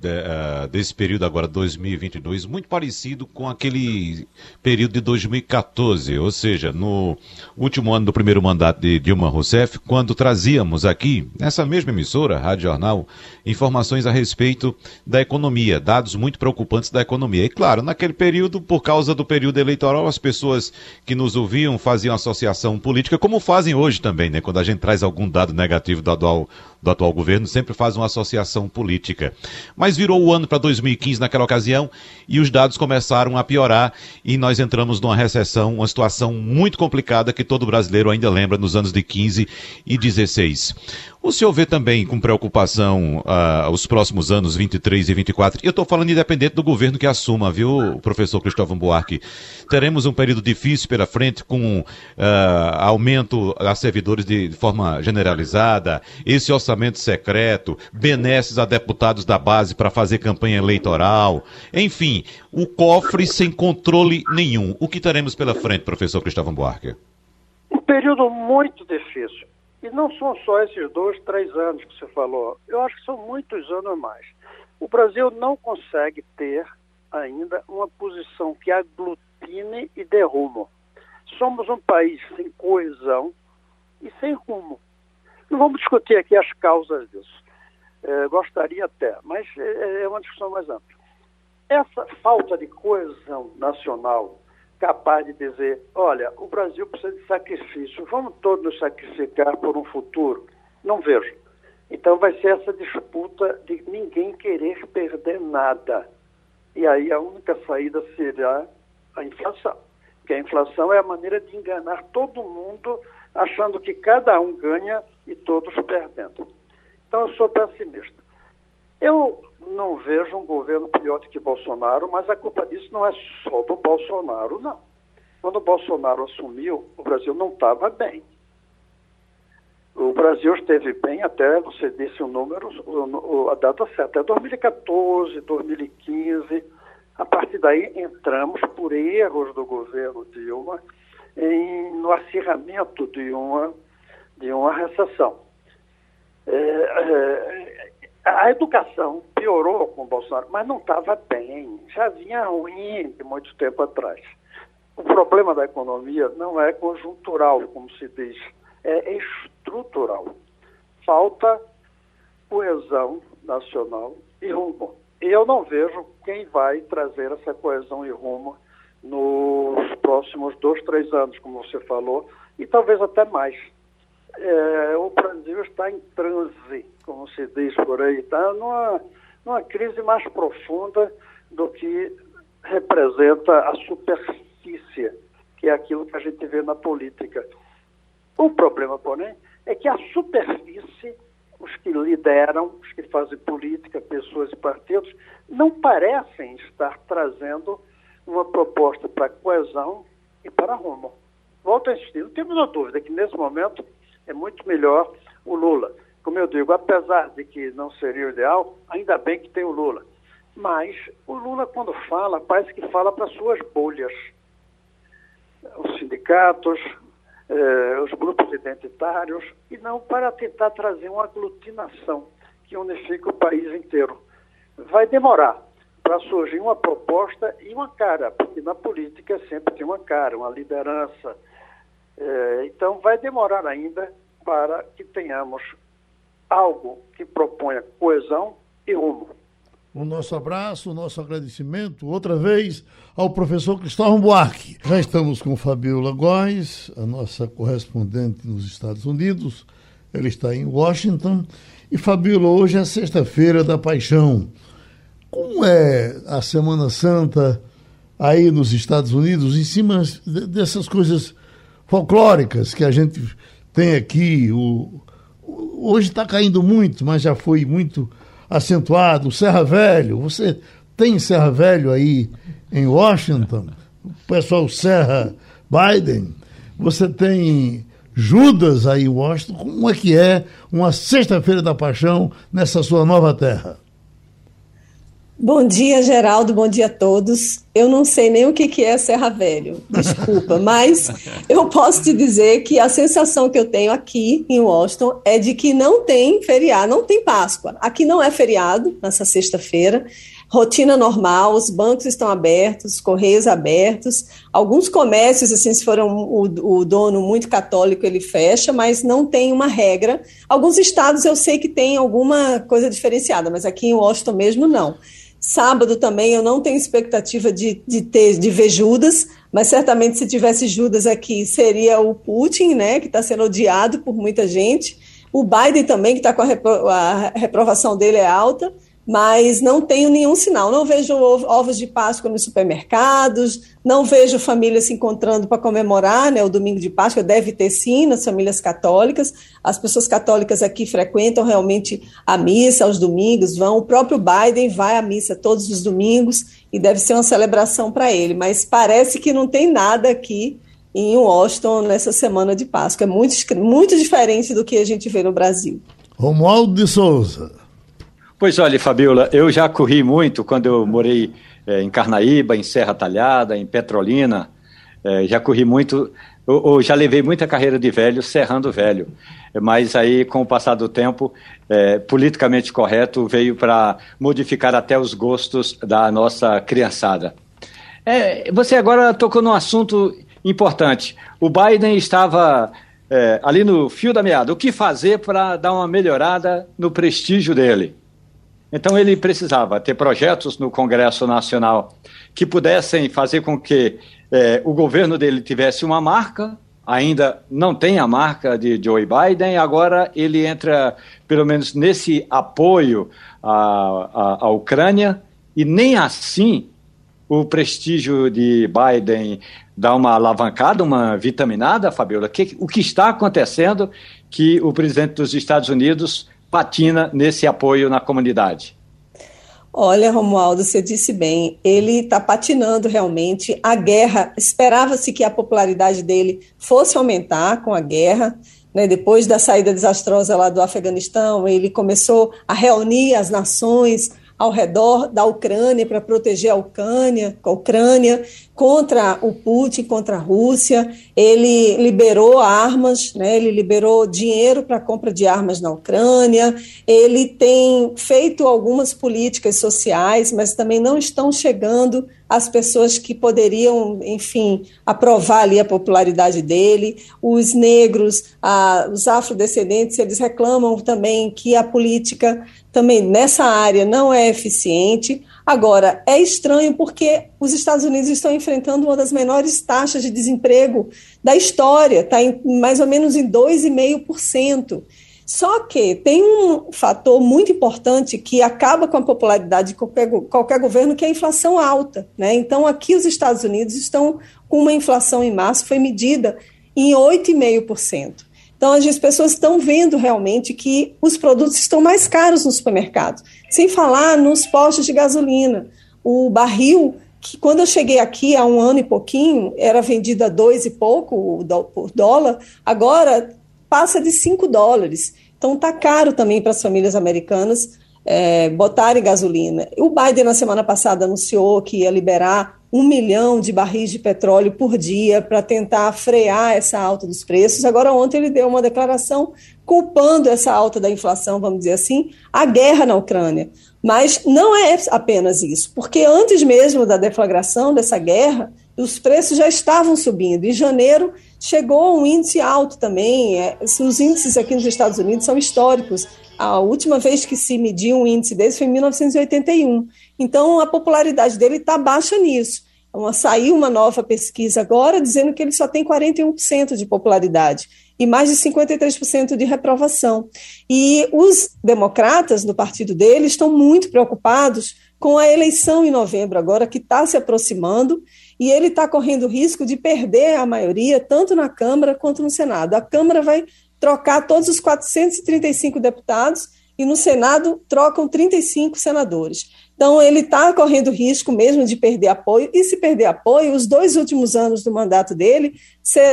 de, uh, desse período agora 2022 muito parecido com aquele período de 2014, ou seja, no último ano do primeiro mandato de Dilma Rousseff, quando trazíamos aqui nessa mesma emissora, Rádio Jornal, informações a respeito da economia, dados muito preocupantes da economia. E claro, naquele período, por causa do período eleitoral, as pessoas que nos ouviam faziam associação política, como fazem hoje também, né? Quando a gente traz algum dado negativo do atual, do atual governo, sempre faz uma associação política. Mas virou o ano para 2015 naquela ocasião e os dados começaram a piorar e nós entramos numa recessão, uma situação muito complicada que todo brasileiro ainda lembra nos anos de 15 e 16. O senhor vê também com preocupação uh, os próximos anos 23 e 24? Eu estou falando independente do governo que assuma, viu, professor Cristóvão Buarque? Teremos um período difícil pela frente com uh, aumento a servidores de, de forma generalizada, esse orçamento secreto, benesses a deputados da base para fazer campanha eleitoral, enfim, o cofre sem controle nenhum. O que teremos pela frente, professor Cristóvão Buarque? Um período muito difícil e não são só esses dois, três anos que você falou. Eu acho que são muitos anos mais. O Brasil não consegue ter ainda uma posição que aglutine e dê rumo. Somos um país sem coesão e sem rumo. Não vamos discutir aqui as causas disso. É, gostaria até, mas é, é uma discussão mais ampla. Essa falta de coesão nacional capaz de dizer: olha, o Brasil precisa de sacrifício, vamos todos sacrificar por um futuro? Não vejo. Então vai ser essa disputa de ninguém querer perder nada. E aí a única saída será a inflação. Porque a inflação é a maneira de enganar todo mundo, achando que cada um ganha e todos perdendo. Então eu sou pessimista. Eu não vejo um governo pior do que Bolsonaro, mas a culpa disso não é só do Bolsonaro, não. Quando o Bolsonaro assumiu, o Brasil não estava bem. O Brasil esteve bem até, você disse o número, a data certa, é 2014, 2015. A partir daí entramos, por erros do governo Dilma, em, no acirramento de uma, de uma recessão. É, é, a educação piorou com o Bolsonaro, mas não estava bem, já vinha ruim de muito tempo atrás. O problema da economia não é conjuntural, como se diz, é estrutural. Falta coesão nacional e rumo. E eu não vejo quem vai trazer essa coesão e rumo nos próximos dois, três anos, como você falou, e talvez até mais é, o Brasil está em transe, como se diz por aí, está numa, numa crise mais profunda do que representa a superfície, que é aquilo que a gente vê na política. O problema, porém, é que a superfície, os que lideram, os que fazem política, pessoas e partidos, não parecem estar trazendo uma proposta para coesão e para rumo. Volto a insistir, não tenho a dúvida que nesse momento é muito melhor o Lula. Como eu digo, apesar de que não seria o ideal, ainda bem que tem o Lula. Mas o Lula, quando fala, parece que fala para suas bolhas. Os sindicatos, eh, os grupos identitários, e não para tentar trazer uma aglutinação que unifique o país inteiro. Vai demorar para surgir uma proposta e uma cara, porque na política sempre tem uma cara, uma liderança. Eh, então, vai demorar ainda para que tenhamos algo que proponha coesão e rumo. O nosso abraço, o nosso agradecimento, outra vez, ao professor Cristóvão Buarque. Já estamos com Fabiola Góes, a nossa correspondente nos Estados Unidos. Ela está em Washington. E Fabiola, hoje é sexta-feira da paixão. Como é a Semana Santa aí nos Estados Unidos, em cima dessas coisas folclóricas que a gente tem aqui? O, hoje está caindo muito, mas já foi muito acentuado. Serra Velho, você tem Serra Velho aí em Washington? O pessoal Serra Biden. Você tem Judas aí em Washington. Como é que é uma Sexta-feira da Paixão nessa sua nova terra? Bom dia, Geraldo. Bom dia a todos. Eu não sei nem o que, que é Serra Velho, desculpa, (laughs) mas eu posso te dizer que a sensação que eu tenho aqui em Washington é de que não tem feriado, não tem Páscoa. Aqui não é feriado nessa sexta-feira. Rotina normal, os bancos estão abertos, os correios abertos. Alguns comércios, assim, se for um, o, o dono muito católico, ele fecha, mas não tem uma regra. Alguns estados eu sei que tem alguma coisa diferenciada, mas aqui em Washington mesmo não. Sábado também eu não tenho expectativa de, de ter de ver Judas, mas certamente se tivesse Judas aqui seria o Putin, né, que está sendo odiado por muita gente. O Biden também, que está com a, repro a reprovação dele é alta mas não tenho nenhum sinal. Não vejo ovos de Páscoa nos supermercados, não vejo famílias se encontrando para comemorar né, o domingo de Páscoa. Deve ter sim nas famílias católicas. As pessoas católicas aqui frequentam realmente a missa aos domingos, vão. O próprio Biden vai à missa todos os domingos e deve ser uma celebração para ele. Mas parece que não tem nada aqui em Washington nessa semana de Páscoa. É muito, muito diferente do que a gente vê no Brasil. Romualdo de Souza. Pois olha, Fabiola, eu já corri muito quando eu morei é, em Carnaíba, em Serra Talhada, em Petrolina. É, já corri muito, eu, eu, já levei muita carreira de velho, serrando velho. Mas aí, com o passar do tempo, é, politicamente correto veio para modificar até os gostos da nossa criançada. É, você agora tocou num assunto importante. O Biden estava é, ali no fio da meada. O que fazer para dar uma melhorada no prestígio dele? Então ele precisava ter projetos no Congresso Nacional que pudessem fazer com que eh, o governo dele tivesse uma marca, ainda não tem a marca de Joe Biden, agora ele entra, pelo menos nesse apoio à, à, à Ucrânia, e nem assim o prestígio de Biden dá uma alavancada, uma vitaminada, Fabiola? Que, o que está acontecendo que o presidente dos Estados Unidos patina nesse apoio na comunidade? Olha, Romualdo, você disse bem, ele está patinando realmente. A guerra, esperava-se que a popularidade dele fosse aumentar com a guerra. Né? Depois da saída desastrosa lá do Afeganistão, ele começou a reunir as nações ao redor da Ucrânia para proteger a Ucrânia, a Ucrânia contra o Putin, contra a Rússia. Ele liberou armas, né? ele liberou dinheiro para compra de armas na Ucrânia. Ele tem feito algumas políticas sociais, mas também não estão chegando as pessoas que poderiam, enfim, aprovar ali a popularidade dele. Os negros, a, os afrodescendentes, eles reclamam também que a política também nessa área não é eficiente. Agora, é estranho porque os Estados Unidos estão enfrentando uma das menores taxas de desemprego da história, está mais ou menos em 2,5%. Só que tem um fator muito importante que acaba com a popularidade de qualquer, qualquer governo, que é a inflação alta. Né? Então, aqui os Estados Unidos estão com uma inflação em março, foi medida em 8,5%. Então, as pessoas estão vendo realmente que os produtos estão mais caros no supermercado. Sem falar nos postos de gasolina. O barril, que quando eu cheguei aqui há um ano e pouquinho, era vendido a dois e pouco por dólar, agora passa de 5 dólares. Então está caro também para as famílias americanas é, botarem gasolina. O Biden, na semana passada, anunciou que ia liberar um milhão de barris de petróleo por dia para tentar frear essa alta dos preços. Agora, ontem ele deu uma declaração culpando essa alta da inflação, vamos dizer assim, a guerra na Ucrânia. Mas não é apenas isso, porque antes mesmo da deflagração dessa guerra, os preços já estavam subindo. Em janeiro chegou um índice alto também. É, os índices aqui nos Estados Unidos são históricos. A última vez que se mediu um índice desse foi em 1981. Então, a popularidade dele está baixa nisso. Uma, saiu uma nova pesquisa agora dizendo que ele só tem 41% de popularidade e mais de 53% de reprovação. E os democratas no partido dele estão muito preocupados com a eleição em novembro, agora que está se aproximando, e ele está correndo o risco de perder a maioria, tanto na Câmara quanto no Senado. A Câmara vai trocar todos os 435 deputados e no Senado trocam 35 senadores. Então, ele está correndo risco mesmo de perder apoio, e se perder apoio, os dois últimos anos do mandato dele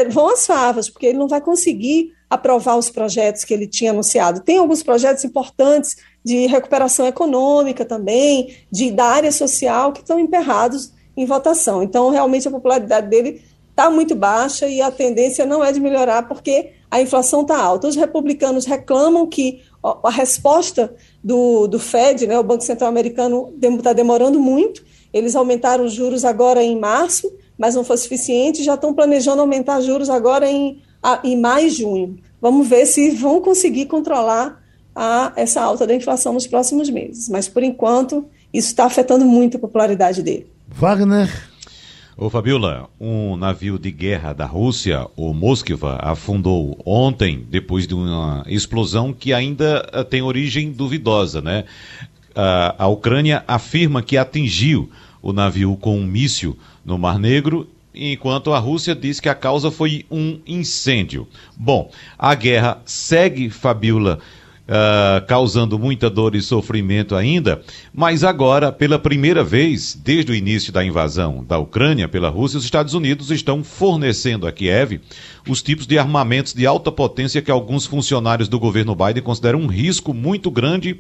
vão às favas, porque ele não vai conseguir aprovar os projetos que ele tinha anunciado. Tem alguns projetos importantes de recuperação econômica também, de, da área social, que estão emperrados em votação. Então, realmente, a popularidade dele está muito baixa e a tendência não é de melhorar, porque a inflação está alta. Os republicanos reclamam que a resposta do, do Fed, né, o Banco Central Americano, está demorando muito. Eles aumentaram os juros agora em março, mas não foi suficiente. Já estão planejando aumentar juros agora em, em maio e junho. Vamos ver se vão conseguir controlar a, essa alta da inflação nos próximos meses. Mas, por enquanto, isso está afetando muito a popularidade dele. Wagner. Ô Fabiola, um navio de guerra da Rússia, o Moskva, afundou ontem depois de uma explosão que ainda eh, tem origem duvidosa, né? A, Ucrânia afirma que atingiu o navio com um míssil no Mar Negro enquanto a Rússia diz que a causa foi um incêndio. Bom, a guerra segue, Fabiola, uh, causando muita dor e sofrimento ainda, mas agora, pela primeira vez desde o início da invasão da Ucrânia pela Rússia, os Estados Unidos estão fornecendo a Kiev os tipos de armamentos de alta potência que alguns funcionários do governo Biden consideram um risco muito grande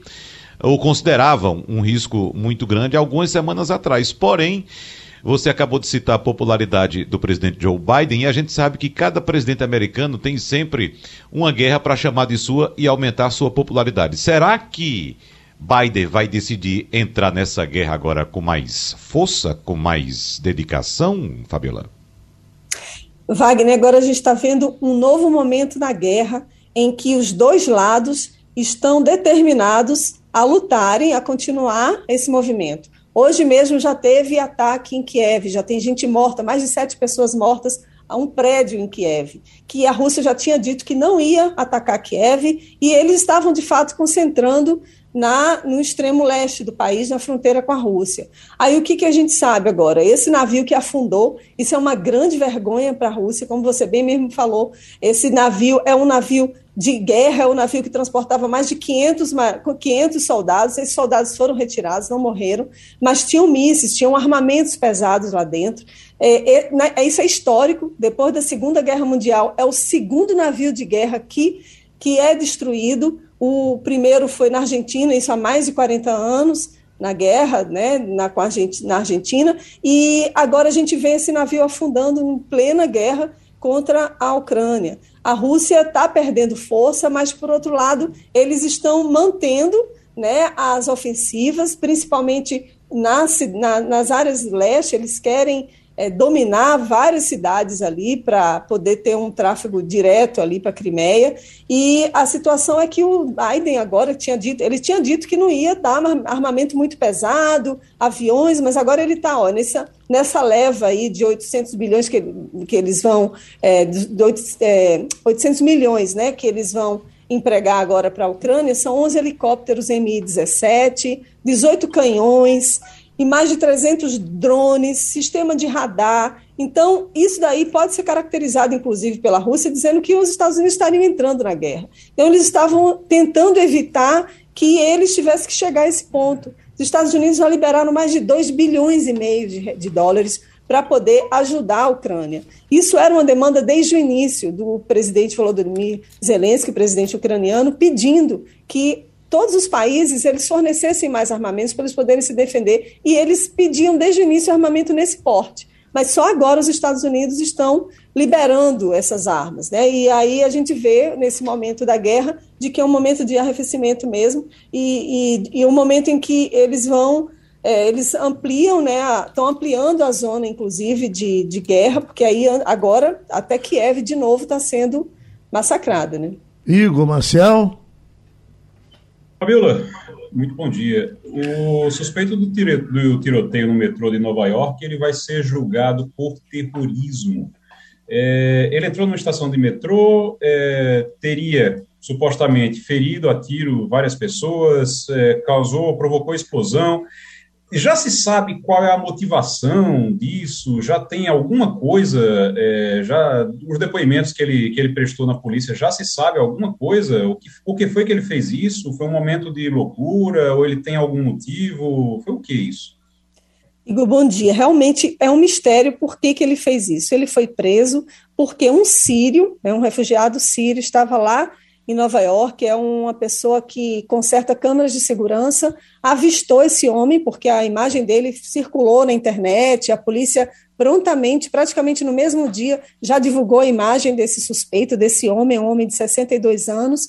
ou consideravam um risco muito grande algumas semanas atrás. Porém, você acabou de citar a popularidade do presidente Joe Biden e a gente sabe que cada presidente americano tem sempre uma guerra para chamar de sua e aumentar sua popularidade. Será que Biden vai decidir entrar nessa guerra agora com mais força, com mais dedicação, Fabiola? Wagner, agora a gente está vendo um novo momento na guerra em que os dois lados estão determinados a lutarem, a continuar esse movimento. Hoje mesmo já teve ataque em Kiev, já tem gente morta, mais de sete pessoas mortas a um prédio em Kiev, que a Rússia já tinha dito que não ia atacar Kiev, e eles estavam de fato concentrando na, no extremo leste do país, na fronteira com a Rússia. Aí o que, que a gente sabe agora? Esse navio que afundou, isso é uma grande vergonha para a Rússia, como você bem mesmo falou, esse navio é um navio de guerra, é um navio que transportava mais de 500, 500 soldados, esses soldados foram retirados, não morreram, mas tinham mísseis, tinham armamentos pesados lá dentro. É, é, né, isso é histórico, depois da Segunda Guerra Mundial, é o segundo navio de guerra que, que é destruído, o primeiro foi na Argentina, isso há mais de 40 anos, na guerra né, na, com Argentina, na Argentina, e agora a gente vê esse navio afundando em plena guerra contra a Ucrânia. A Rússia está perdendo força, mas, por outro lado, eles estão mantendo né, as ofensivas, principalmente nas, na, nas áreas leste, eles querem é, dominar várias cidades ali para poder ter um tráfego direto ali para a Crimeia. E a situação é que o Biden agora tinha dito, ele tinha dito que não ia dar armamento muito pesado, aviões, mas agora ele está nessa, nessa leva aí de 800 bilhões que, que eles vão, é, de, é, 800 milhões, né, que eles vão empregar agora para a Ucrânia, são 11 helicópteros Mi-17, 18 canhões, e mais de 300 drones, sistema de radar. Então, isso daí pode ser caracterizado, inclusive, pela Rússia, dizendo que os Estados Unidos estariam entrando na guerra. Então, eles estavam tentando evitar que eles tivessem que chegar a esse ponto. Os Estados Unidos já liberaram mais de 2 bilhões e meio de, de dólares para poder ajudar a Ucrânia. Isso era uma demanda desde o início do presidente Volodymyr Zelensky, presidente ucraniano, pedindo que todos os países eles fornecessem mais armamentos para eles poderem se defender e eles pediam desde o início armamento nesse porte. Mas só agora os Estados Unidos estão liberando essas armas, né? E aí a gente vê nesse momento da guerra de que é um momento de arrefecimento mesmo e, e, e um momento em que eles vão é, eles ampliam, né? Estão ampliando a zona, inclusive, de, de guerra, porque aí agora até Kiev de novo está sendo massacrada, né? Igor Marcial. Fabiola, muito bom dia. O suspeito do, tire, do, tiroteio no metrô de Nova York, ele vai ser julgado por terrorismo. É, ele entrou numa estação de metrô, é, teria supostamente ferido a tiro várias pessoas, é, causou, provocou explosão. Já se sabe qual é a motivação disso? Já tem alguma coisa? É, já os depoimentos que ele, que ele prestou na polícia já se sabe alguma coisa? O que, o que foi que ele fez isso? Foi um momento de loucura? Ou ele tem algum motivo? Foi o que isso? Igor, bom dia. Realmente é um mistério por que, que ele fez isso. Ele foi preso porque um sírio, né, um refugiado sírio, estava lá em Nova York, é uma pessoa que conserta câmeras de segurança, avistou esse homem, porque a imagem dele circulou na internet, a polícia prontamente, praticamente no mesmo dia, já divulgou a imagem desse suspeito, desse homem, um homem de 62 anos,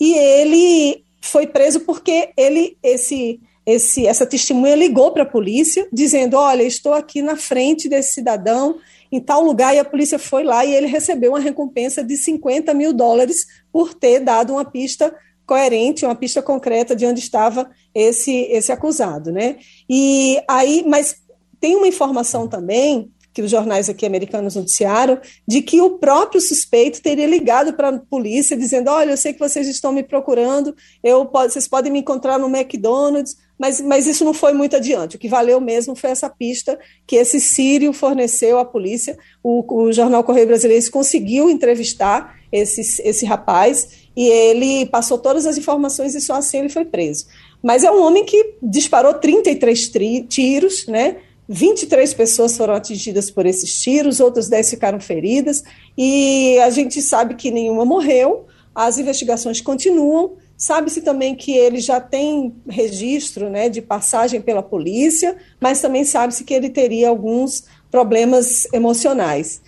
e ele foi preso porque ele, esse, esse, essa testemunha ligou para a polícia, dizendo: Olha, estou aqui na frente desse cidadão em tal lugar e a polícia foi lá e ele recebeu uma recompensa de 50 mil dólares por ter dado uma pista coerente, uma pista concreta de onde estava esse, esse acusado, né? E aí, mas tem uma informação também que os jornais aqui americanos noticiaram, de que o próprio suspeito teria ligado para a polícia dizendo: Olha, eu sei que vocês estão me procurando, eu, vocês podem me encontrar no McDonald's, mas, mas isso não foi muito adiante. O que valeu mesmo foi essa pista que esse sírio forneceu à polícia. O, o jornal Correio Brasileiro conseguiu entrevistar esse, esse rapaz e ele passou todas as informações e só assim ele foi preso. Mas é um homem que disparou 33 tri, tiros, né? 23 pessoas foram atingidas por esses tiros, outras 10 ficaram feridas, e a gente sabe que nenhuma morreu, as investigações continuam, Sabe-se também que ele já tem registro né, de passagem pela polícia, mas também sabe-se que ele teria alguns problemas emocionais,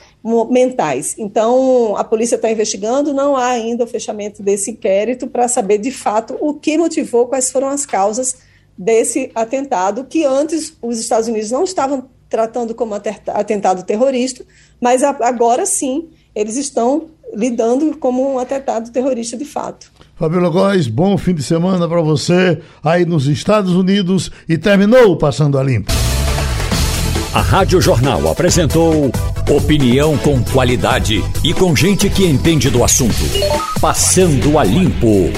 mentais. Então, a polícia está investigando, não há ainda o fechamento desse inquérito para saber de fato o que motivou, quais foram as causas desse atentado, que antes os Estados Unidos não estavam tratando como atentado terrorista, mas agora sim eles estão lidando como um atentado terrorista de fato. Fabíola Góes, bom fim de semana para você aí nos Estados Unidos e terminou Passando a Limpo. A Rádio Jornal apresentou opinião com qualidade e com gente que entende do assunto. Passando a Limpo.